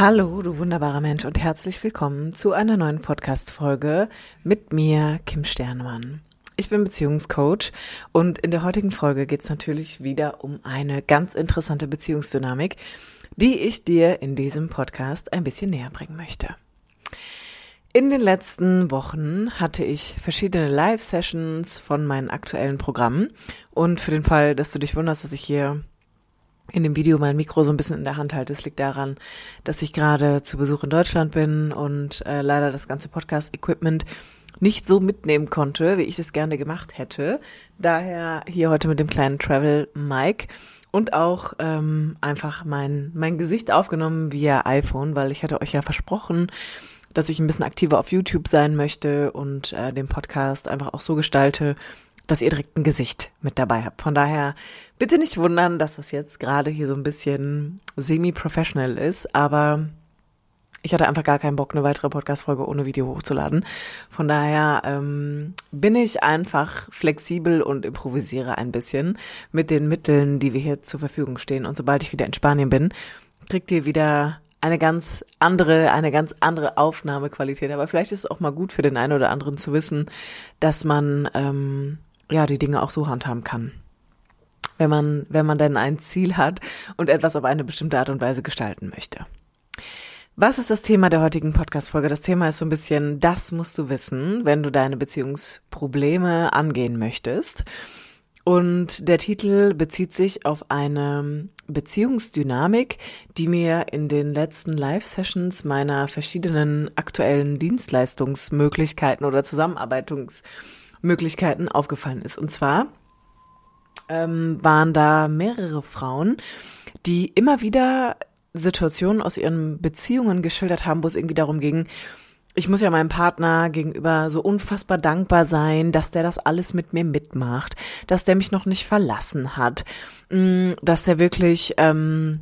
Hallo, du wunderbarer Mensch und herzlich willkommen zu einer neuen Podcast-Folge mit mir, Kim Sternemann. Ich bin Beziehungscoach und in der heutigen Folge geht es natürlich wieder um eine ganz interessante Beziehungsdynamik, die ich dir in diesem Podcast ein bisschen näher bringen möchte. In den letzten Wochen hatte ich verschiedene Live-Sessions von meinen aktuellen Programmen und für den Fall, dass du dich wunderst, dass ich hier in dem Video mein Mikro so ein bisschen in der Hand halte. Es liegt daran, dass ich gerade zu Besuch in Deutschland bin und äh, leider das ganze Podcast-Equipment nicht so mitnehmen konnte, wie ich es gerne gemacht hätte. Daher hier heute mit dem kleinen Travel Mic und auch ähm, einfach mein mein Gesicht aufgenommen via iPhone, weil ich hatte euch ja versprochen, dass ich ein bisschen aktiver auf YouTube sein möchte und äh, den Podcast einfach auch so gestalte, dass ihr direkt ein Gesicht mit dabei habt. Von daher bitte nicht wundern, dass das jetzt gerade hier so ein bisschen semi-professional ist, aber ich hatte einfach gar keinen Bock, eine weitere Podcast-Folge ohne Video hochzuladen. Von daher ähm, bin ich einfach flexibel und improvisiere ein bisschen mit den Mitteln, die wir hier zur Verfügung stehen. Und sobald ich wieder in Spanien bin, kriegt ihr wieder eine ganz andere, eine ganz andere Aufnahmequalität. Aber vielleicht ist es auch mal gut für den einen oder anderen zu wissen, dass man ähm, ja, die Dinge auch so handhaben kann. Wenn man, wenn man denn ein Ziel hat und etwas auf eine bestimmte Art und Weise gestalten möchte. Was ist das Thema der heutigen Podcast-Folge? Das Thema ist so ein bisschen, das musst du wissen, wenn du deine Beziehungsprobleme angehen möchtest. Und der Titel bezieht sich auf eine Beziehungsdynamik, die mir in den letzten Live-Sessions meiner verschiedenen aktuellen Dienstleistungsmöglichkeiten oder Zusammenarbeitungs Möglichkeiten aufgefallen ist. Und zwar ähm, waren da mehrere Frauen, die immer wieder Situationen aus ihren Beziehungen geschildert haben, wo es irgendwie darum ging, ich muss ja meinem Partner gegenüber so unfassbar dankbar sein, dass der das alles mit mir mitmacht, dass der mich noch nicht verlassen hat, mm, dass er wirklich ähm,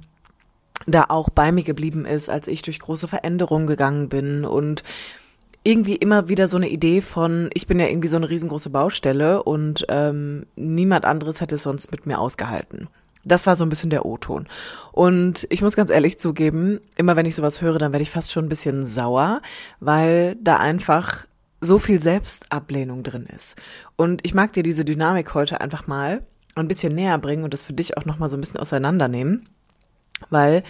da auch bei mir geblieben ist, als ich durch große Veränderungen gegangen bin und irgendwie immer wieder so eine Idee von, ich bin ja irgendwie so eine riesengroße Baustelle und ähm, niemand anderes hätte es sonst mit mir ausgehalten. Das war so ein bisschen der O-Ton. Und ich muss ganz ehrlich zugeben, immer wenn ich sowas höre, dann werde ich fast schon ein bisschen sauer, weil da einfach so viel Selbstablehnung drin ist. Und ich mag dir diese Dynamik heute einfach mal ein bisschen näher bringen und das für dich auch nochmal so ein bisschen auseinandernehmen weil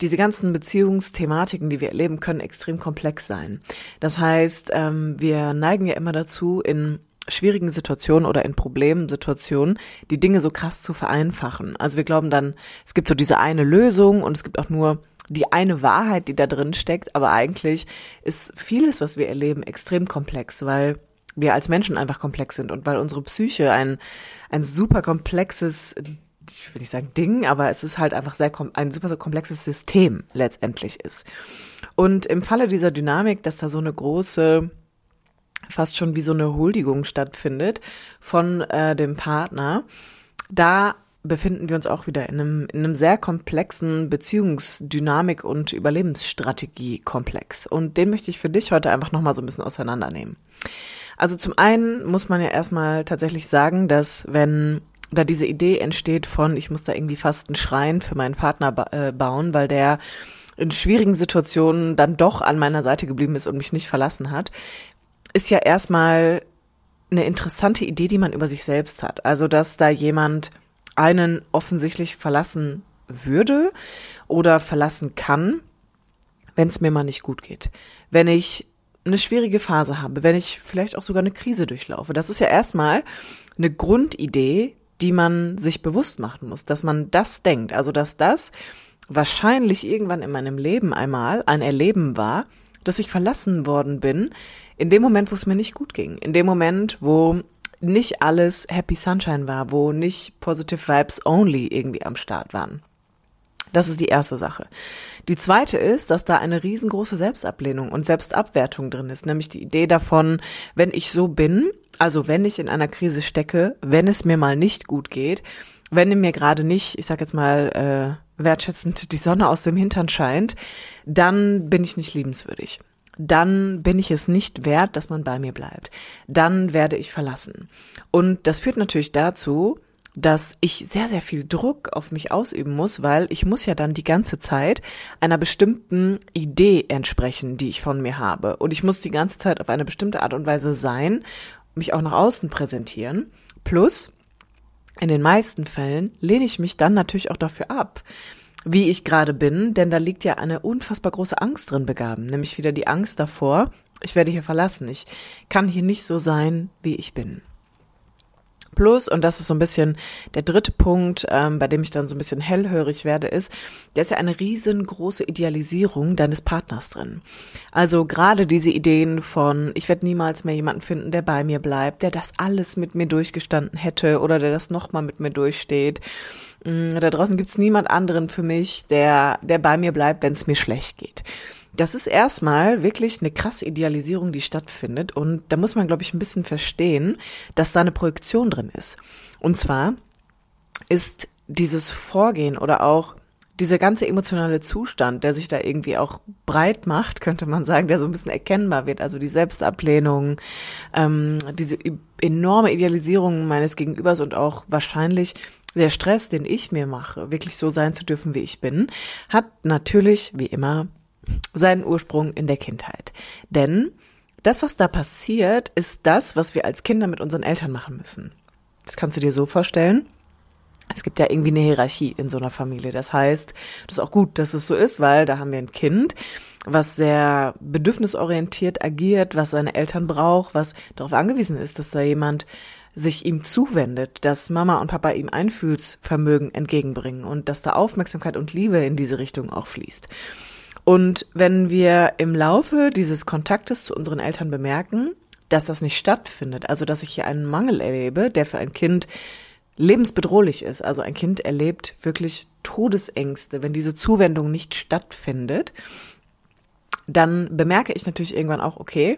diese ganzen Beziehungsthematiken, die wir erleben, können extrem komplex sein. Das heißt, ähm, wir neigen ja immer dazu, in schwierigen Situationen oder in Problemsituationen die Dinge so krass zu vereinfachen. Also wir glauben dann, es gibt so diese eine Lösung und es gibt auch nur die eine Wahrheit, die da drin steckt, aber eigentlich ist vieles, was wir erleben, extrem komplex, weil wir als Menschen einfach komplex sind und weil unsere Psyche ein, ein super komplexes ich will nicht sagen Ding, aber es ist halt einfach sehr ein super komplexes System letztendlich ist. Und im Falle dieser Dynamik, dass da so eine große fast schon wie so eine Huldigung stattfindet von äh, dem Partner, da befinden wir uns auch wieder in einem, in einem sehr komplexen Beziehungsdynamik und Überlebensstrategie-Komplex. Und den möchte ich für dich heute einfach nochmal so ein bisschen auseinandernehmen. Also zum einen muss man ja erstmal tatsächlich sagen, dass wenn da diese Idee entsteht von, ich muss da irgendwie fast einen Schrein für meinen Partner ba äh, bauen, weil der in schwierigen Situationen dann doch an meiner Seite geblieben ist und mich nicht verlassen hat, ist ja erstmal eine interessante Idee, die man über sich selbst hat. Also, dass da jemand einen offensichtlich verlassen würde oder verlassen kann, wenn es mir mal nicht gut geht. Wenn ich eine schwierige Phase habe, wenn ich vielleicht auch sogar eine Krise durchlaufe. Das ist ja erstmal eine Grundidee, die man sich bewusst machen muss, dass man das denkt, also dass das wahrscheinlich irgendwann in meinem Leben einmal ein Erleben war, dass ich verlassen worden bin, in dem Moment, wo es mir nicht gut ging, in dem Moment, wo nicht alles Happy Sunshine war, wo nicht Positive Vibes Only irgendwie am Start waren. Das ist die erste Sache. Die zweite ist, dass da eine riesengroße Selbstablehnung und Selbstabwertung drin ist, nämlich die Idee davon, wenn ich so bin, also wenn ich in einer Krise stecke, wenn es mir mal nicht gut geht, wenn mir gerade nicht, ich sag jetzt mal äh, wertschätzend die Sonne aus dem Hintern scheint, dann bin ich nicht liebenswürdig. Dann bin ich es nicht wert, dass man bei mir bleibt. Dann werde ich verlassen. Und das führt natürlich dazu, dass ich sehr, sehr viel Druck auf mich ausüben muss, weil ich muss ja dann die ganze Zeit einer bestimmten Idee entsprechen, die ich von mir habe. Und ich muss die ganze Zeit auf eine bestimmte Art und Weise sein, mich auch nach außen präsentieren. Plus, in den meisten Fällen lehne ich mich dann natürlich auch dafür ab, wie ich gerade bin, denn da liegt ja eine unfassbar große Angst drin begaben, nämlich wieder die Angst davor, ich werde hier verlassen, ich kann hier nicht so sein, wie ich bin. Plus, und das ist so ein bisschen der dritte Punkt, ähm, bei dem ich dann so ein bisschen hellhörig werde, ist, da ist ja eine riesengroße Idealisierung deines Partners drin. Also gerade diese Ideen von, ich werde niemals mehr jemanden finden, der bei mir bleibt, der das alles mit mir durchgestanden hätte oder der das nochmal mit mir durchsteht. Mm, da draußen gibt's niemand anderen für mich, der, der bei mir bleibt, wenn es mir schlecht geht. Das ist erstmal wirklich eine krasse Idealisierung, die stattfindet. Und da muss man, glaube ich, ein bisschen verstehen, dass da eine Projektion drin ist. Und zwar ist dieses Vorgehen oder auch dieser ganze emotionale Zustand, der sich da irgendwie auch breit macht, könnte man sagen, der so ein bisschen erkennbar wird, also die Selbstablehnung, ähm, diese enorme Idealisierung meines Gegenübers und auch wahrscheinlich der Stress, den ich mir mache, wirklich so sein zu dürfen, wie ich bin, hat natürlich, wie immer, seinen Ursprung in der Kindheit. Denn das, was da passiert, ist das, was wir als Kinder mit unseren Eltern machen müssen. Das kannst du dir so vorstellen. Es gibt ja irgendwie eine Hierarchie in so einer Familie. Das heißt, das ist auch gut, dass es so ist, weil da haben wir ein Kind, was sehr bedürfnisorientiert agiert, was seine Eltern braucht, was darauf angewiesen ist, dass da jemand sich ihm zuwendet, dass Mama und Papa ihm Einfühlsvermögen entgegenbringen und dass da Aufmerksamkeit und Liebe in diese Richtung auch fließt. Und wenn wir im Laufe dieses Kontaktes zu unseren Eltern bemerken, dass das nicht stattfindet, also dass ich hier einen Mangel erlebe, der für ein Kind lebensbedrohlich ist, also ein Kind erlebt wirklich Todesängste, wenn diese Zuwendung nicht stattfindet, dann bemerke ich natürlich irgendwann auch, okay,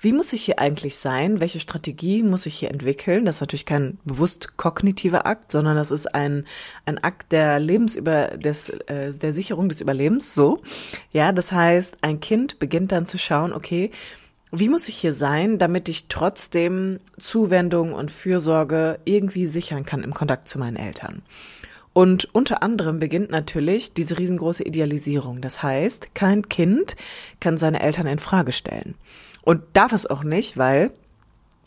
wie muss ich hier eigentlich sein? Welche Strategie muss ich hier entwickeln? Das ist natürlich kein bewusst kognitiver Akt, sondern das ist ein, ein Akt der Lebensüber, des, äh, der Sicherung des Überlebens, so. Ja, das heißt, ein Kind beginnt dann zu schauen, okay, wie muss ich hier sein, damit ich trotzdem Zuwendung und Fürsorge irgendwie sichern kann im Kontakt zu meinen Eltern? Und unter anderem beginnt natürlich diese riesengroße Idealisierung. Das heißt, kein Kind kann seine Eltern in Frage stellen. Und darf es auch nicht, weil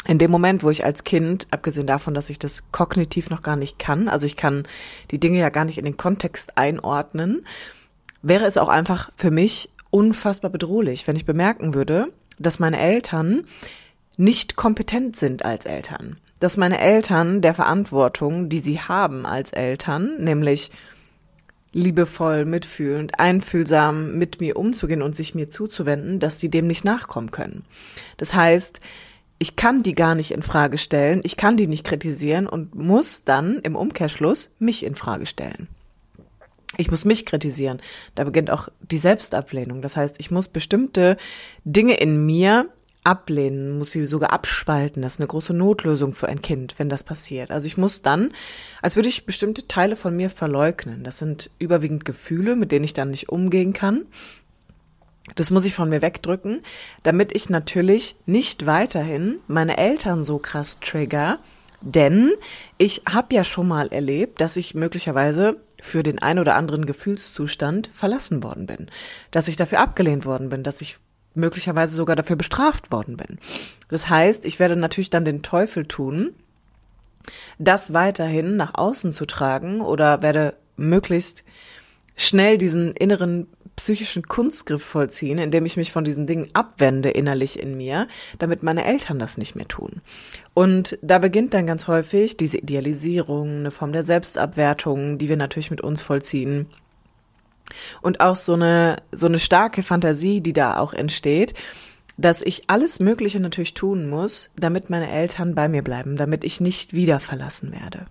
in dem Moment, wo ich als Kind, abgesehen davon, dass ich das kognitiv noch gar nicht kann, also ich kann die Dinge ja gar nicht in den Kontext einordnen, wäre es auch einfach für mich unfassbar bedrohlich, wenn ich bemerken würde, dass meine Eltern nicht kompetent sind als Eltern dass meine Eltern der Verantwortung, die sie haben als Eltern, nämlich liebevoll, mitfühlend, einfühlsam mit mir umzugehen und sich mir zuzuwenden, dass sie dem nicht nachkommen können. Das heißt, ich kann die gar nicht in Frage stellen, ich kann die nicht kritisieren und muss dann im Umkehrschluss mich in Frage stellen. Ich muss mich kritisieren. Da beginnt auch die Selbstablehnung. Das heißt, ich muss bestimmte Dinge in mir ablehnen, muss sie sogar abspalten. Das ist eine große Notlösung für ein Kind, wenn das passiert. Also ich muss dann, als würde ich bestimmte Teile von mir verleugnen. Das sind überwiegend Gefühle, mit denen ich dann nicht umgehen kann. Das muss ich von mir wegdrücken, damit ich natürlich nicht weiterhin meine Eltern so krass trigger, denn ich habe ja schon mal erlebt, dass ich möglicherweise für den ein oder anderen Gefühlszustand verlassen worden bin, dass ich dafür abgelehnt worden bin, dass ich möglicherweise sogar dafür bestraft worden bin. Das heißt, ich werde natürlich dann den Teufel tun, das weiterhin nach außen zu tragen oder werde möglichst schnell diesen inneren psychischen Kunstgriff vollziehen, indem ich mich von diesen Dingen abwende innerlich in mir, damit meine Eltern das nicht mehr tun. Und da beginnt dann ganz häufig diese Idealisierung, eine Form der Selbstabwertung, die wir natürlich mit uns vollziehen und auch so eine, so eine starke Fantasie, die da auch entsteht, dass ich alles Mögliche natürlich tun muss, damit meine Eltern bei mir bleiben, damit ich nicht wieder verlassen werde.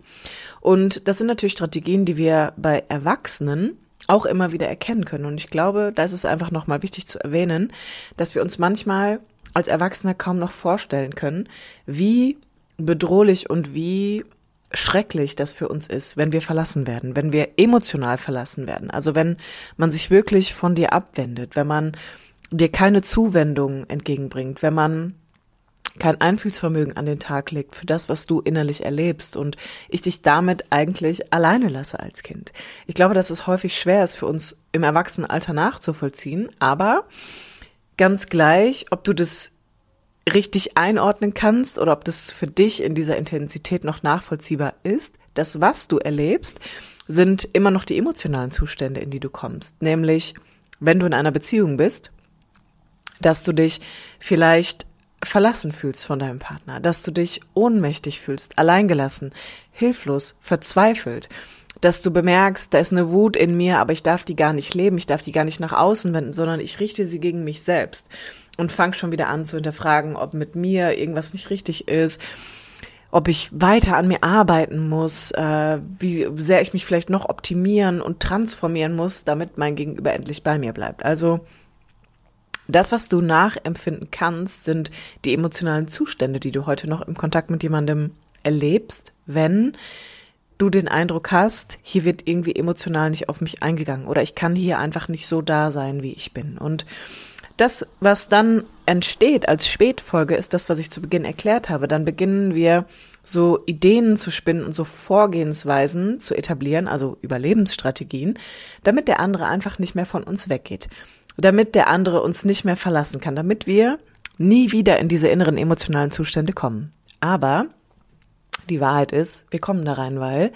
Und das sind natürlich Strategien, die wir bei Erwachsenen auch immer wieder erkennen können. Und ich glaube, da ist es einfach nochmal wichtig zu erwähnen, dass wir uns manchmal als Erwachsener kaum noch vorstellen können, wie bedrohlich und wie schrecklich das für uns ist, wenn wir verlassen werden, wenn wir emotional verlassen werden. Also wenn man sich wirklich von dir abwendet, wenn man dir keine Zuwendung entgegenbringt, wenn man kein Einfühlsvermögen an den Tag legt für das, was du innerlich erlebst und ich dich damit eigentlich alleine lasse als Kind. Ich glaube, dass es häufig schwer ist für uns im Erwachsenenalter nachzuvollziehen, aber ganz gleich, ob du das richtig einordnen kannst oder ob das für dich in dieser Intensität noch nachvollziehbar ist, das, was du erlebst, sind immer noch die emotionalen Zustände, in die du kommst. Nämlich, wenn du in einer Beziehung bist, dass du dich vielleicht verlassen fühlst von deinem Partner, dass du dich ohnmächtig fühlst, alleingelassen, hilflos, verzweifelt, dass du bemerkst, da ist eine Wut in mir, aber ich darf die gar nicht leben, ich darf die gar nicht nach außen wenden, sondern ich richte sie gegen mich selbst und fang schon wieder an zu hinterfragen, ob mit mir irgendwas nicht richtig ist, ob ich weiter an mir arbeiten muss, äh, wie sehr ich mich vielleicht noch optimieren und transformieren muss, damit mein Gegenüber endlich bei mir bleibt. Also das, was du nachempfinden kannst, sind die emotionalen Zustände, die du heute noch im Kontakt mit jemandem erlebst, wenn du den Eindruck hast, hier wird irgendwie emotional nicht auf mich eingegangen oder ich kann hier einfach nicht so da sein, wie ich bin. Und das, was dann entsteht als Spätfolge, ist das, was ich zu Beginn erklärt habe. Dann beginnen wir so Ideen zu spinnen und so Vorgehensweisen zu etablieren, also Überlebensstrategien, damit der andere einfach nicht mehr von uns weggeht damit der andere uns nicht mehr verlassen kann, damit wir nie wieder in diese inneren emotionalen Zustände kommen. Aber die Wahrheit ist, wir kommen da rein, weil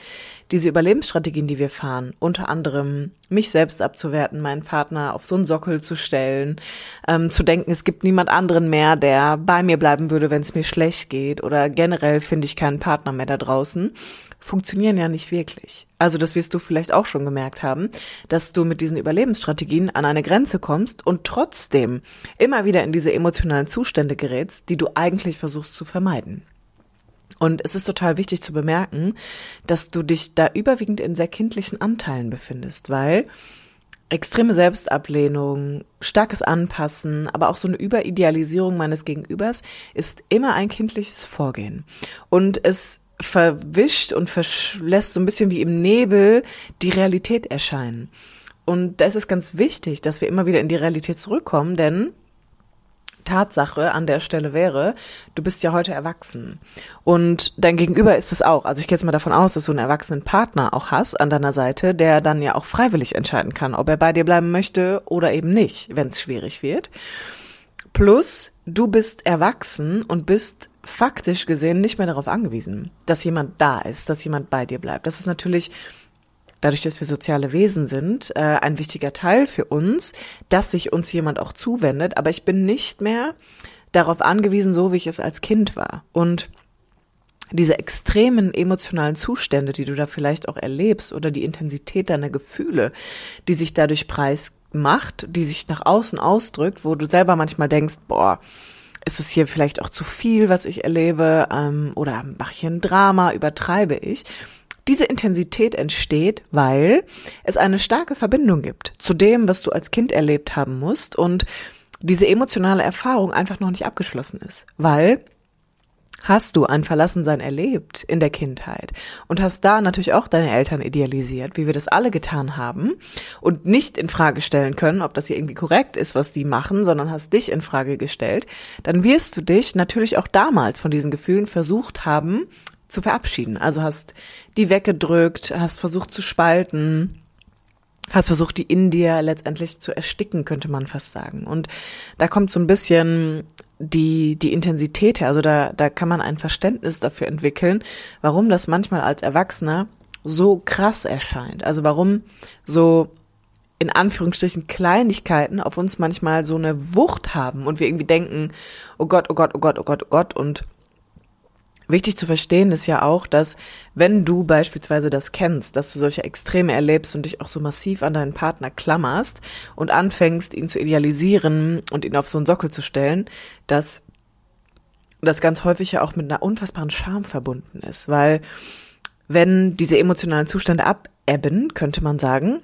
diese Überlebensstrategien, die wir fahren, unter anderem mich selbst abzuwerten, meinen Partner auf so einen Sockel zu stellen, ähm, zu denken, es gibt niemand anderen mehr, der bei mir bleiben würde, wenn es mir schlecht geht oder generell finde ich keinen Partner mehr da draußen, funktionieren ja nicht wirklich. Also das wirst du vielleicht auch schon gemerkt haben, dass du mit diesen Überlebensstrategien an eine Grenze kommst und trotzdem immer wieder in diese emotionalen Zustände gerätst, die du eigentlich versuchst zu vermeiden. Und es ist total wichtig zu bemerken, dass du dich da überwiegend in sehr kindlichen Anteilen befindest, weil extreme Selbstablehnung, starkes Anpassen, aber auch so eine Überidealisierung meines Gegenübers ist immer ein kindliches Vorgehen. Und es verwischt und lässt so ein bisschen wie im Nebel die Realität erscheinen. Und da ist es ganz wichtig, dass wir immer wieder in die Realität zurückkommen, denn Tatsache an der Stelle wäre, du bist ja heute erwachsen. Und dein Gegenüber ist es auch. Also ich gehe jetzt mal davon aus, dass du einen erwachsenen Partner auch hast an deiner Seite, der dann ja auch freiwillig entscheiden kann, ob er bei dir bleiben möchte oder eben nicht, wenn es schwierig wird. Plus, du bist erwachsen und bist faktisch gesehen nicht mehr darauf angewiesen, dass jemand da ist, dass jemand bei dir bleibt. Das ist natürlich dadurch, dass wir soziale Wesen sind, äh, ein wichtiger Teil für uns, dass sich uns jemand auch zuwendet. Aber ich bin nicht mehr darauf angewiesen, so wie ich es als Kind war. Und diese extremen emotionalen Zustände, die du da vielleicht auch erlebst oder die Intensität deiner Gefühle, die sich dadurch preismacht, die sich nach außen ausdrückt, wo du selber manchmal denkst, boah, ist es hier vielleicht auch zu viel, was ich erlebe, ähm, oder mache ich ein Drama, übertreibe ich? Diese Intensität entsteht, weil es eine starke Verbindung gibt zu dem, was du als Kind erlebt haben musst und diese emotionale Erfahrung einfach noch nicht abgeschlossen ist, weil Hast du ein Verlassensein erlebt in der Kindheit und hast da natürlich auch deine Eltern idealisiert, wie wir das alle getan haben und nicht in Frage stellen können, ob das hier irgendwie korrekt ist, was die machen, sondern hast dich in Frage gestellt, dann wirst du dich natürlich auch damals von diesen Gefühlen versucht haben zu verabschieden. Also hast die weggedrückt, hast versucht zu spalten, hast versucht, die in dir letztendlich zu ersticken, könnte man fast sagen. Und da kommt so ein bisschen die, die Intensität her. Also da, da kann man ein Verständnis dafür entwickeln, warum das manchmal als Erwachsener so krass erscheint. Also warum so in Anführungsstrichen Kleinigkeiten auf uns manchmal so eine Wucht haben und wir irgendwie denken, oh Gott, oh Gott, oh Gott, oh Gott, oh Gott und Wichtig zu verstehen ist ja auch, dass wenn du beispielsweise das kennst, dass du solche Extreme erlebst und dich auch so massiv an deinen Partner klammerst und anfängst, ihn zu idealisieren und ihn auf so einen Sockel zu stellen, dass das ganz häufig ja auch mit einer unfassbaren Scham verbunden ist, weil wenn diese emotionalen Zustände abebben, könnte man sagen,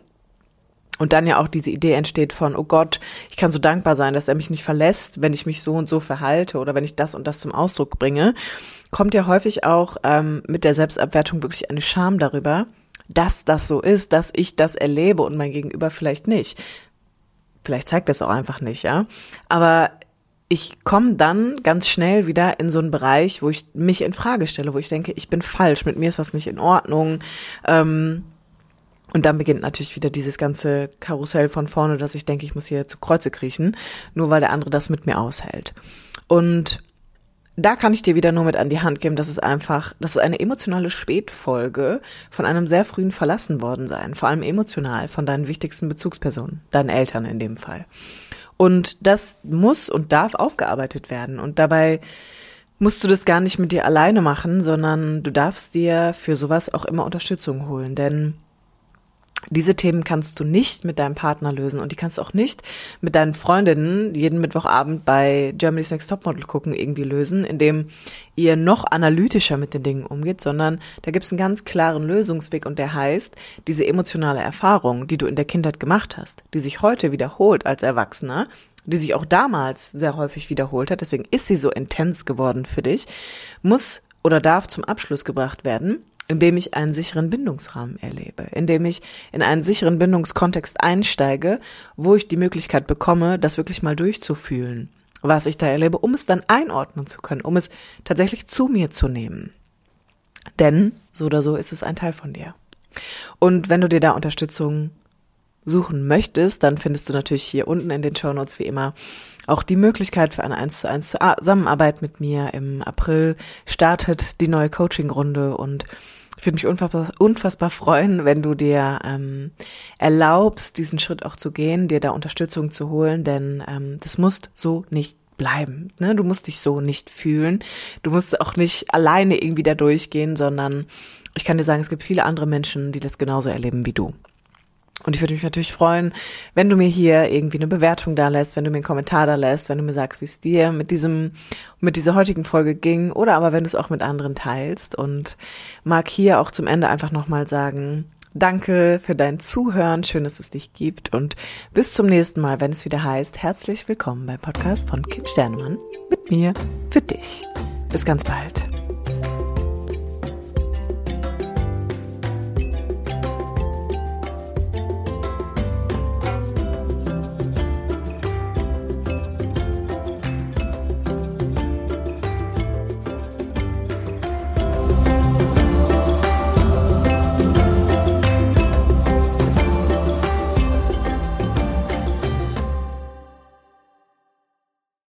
und dann ja auch diese Idee entsteht von, oh Gott, ich kann so dankbar sein, dass er mich nicht verlässt, wenn ich mich so und so verhalte oder wenn ich das und das zum Ausdruck bringe, kommt ja häufig auch ähm, mit der Selbstabwertung wirklich eine Scham darüber, dass das so ist, dass ich das erlebe und mein Gegenüber vielleicht nicht. Vielleicht zeigt das auch einfach nicht, ja. Aber ich komme dann ganz schnell wieder in so einen Bereich, wo ich mich in Frage stelle, wo ich denke, ich bin falsch, mit mir ist was nicht in Ordnung. Ähm, und dann beginnt natürlich wieder dieses ganze Karussell von vorne, dass ich denke, ich muss hier zu Kreuze kriechen, nur weil der andere das mit mir aushält. Und da kann ich dir wieder nur mit an die Hand geben, dass es einfach, das ist eine emotionale Spätfolge von einem sehr frühen verlassen worden sein, vor allem emotional von deinen wichtigsten Bezugspersonen, deinen Eltern in dem Fall. Und das muss und darf aufgearbeitet werden. Und dabei musst du das gar nicht mit dir alleine machen, sondern du darfst dir für sowas auch immer Unterstützung holen. Denn diese Themen kannst du nicht mit deinem Partner lösen und die kannst du auch nicht mit deinen Freundinnen jeden Mittwochabend bei Germany's Next Topmodel gucken irgendwie lösen, indem ihr noch analytischer mit den Dingen umgeht, sondern da gibt es einen ganz klaren Lösungsweg und der heißt, diese emotionale Erfahrung, die du in der Kindheit gemacht hast, die sich heute wiederholt als Erwachsener, die sich auch damals sehr häufig wiederholt hat, deswegen ist sie so intens geworden für dich, muss oder darf zum Abschluss gebracht werden indem ich einen sicheren Bindungsrahmen erlebe, indem ich in einen sicheren Bindungskontext einsteige, wo ich die Möglichkeit bekomme, das wirklich mal durchzufühlen, was ich da erlebe, um es dann einordnen zu können, um es tatsächlich zu mir zu nehmen. Denn so oder so ist es ein Teil von dir. Und wenn du dir da Unterstützung suchen möchtest, dann findest du natürlich hier unten in den Show Notes wie immer auch die Möglichkeit für eine 1 zu 1 Zusammenarbeit mit mir. Im April startet die neue Coaching-Runde und ich würde mich unfassbar, unfassbar freuen, wenn du dir ähm, erlaubst, diesen Schritt auch zu gehen, dir da Unterstützung zu holen, denn ähm, das muss so nicht bleiben. Ne? Du musst dich so nicht fühlen. Du musst auch nicht alleine irgendwie da durchgehen, sondern ich kann dir sagen, es gibt viele andere Menschen, die das genauso erleben wie du. Und ich würde mich natürlich freuen, wenn du mir hier irgendwie eine Bewertung da lässt, wenn du mir einen Kommentar da lässt, wenn du mir sagst, wie es dir mit diesem, mit dieser heutigen Folge ging oder aber wenn du es auch mit anderen teilst und mag hier auch zum Ende einfach nochmal sagen, danke für dein Zuhören, schön, dass es dich gibt und bis zum nächsten Mal, wenn es wieder heißt, herzlich willkommen beim Podcast von Kim Sternemann mit mir für dich. Bis ganz bald.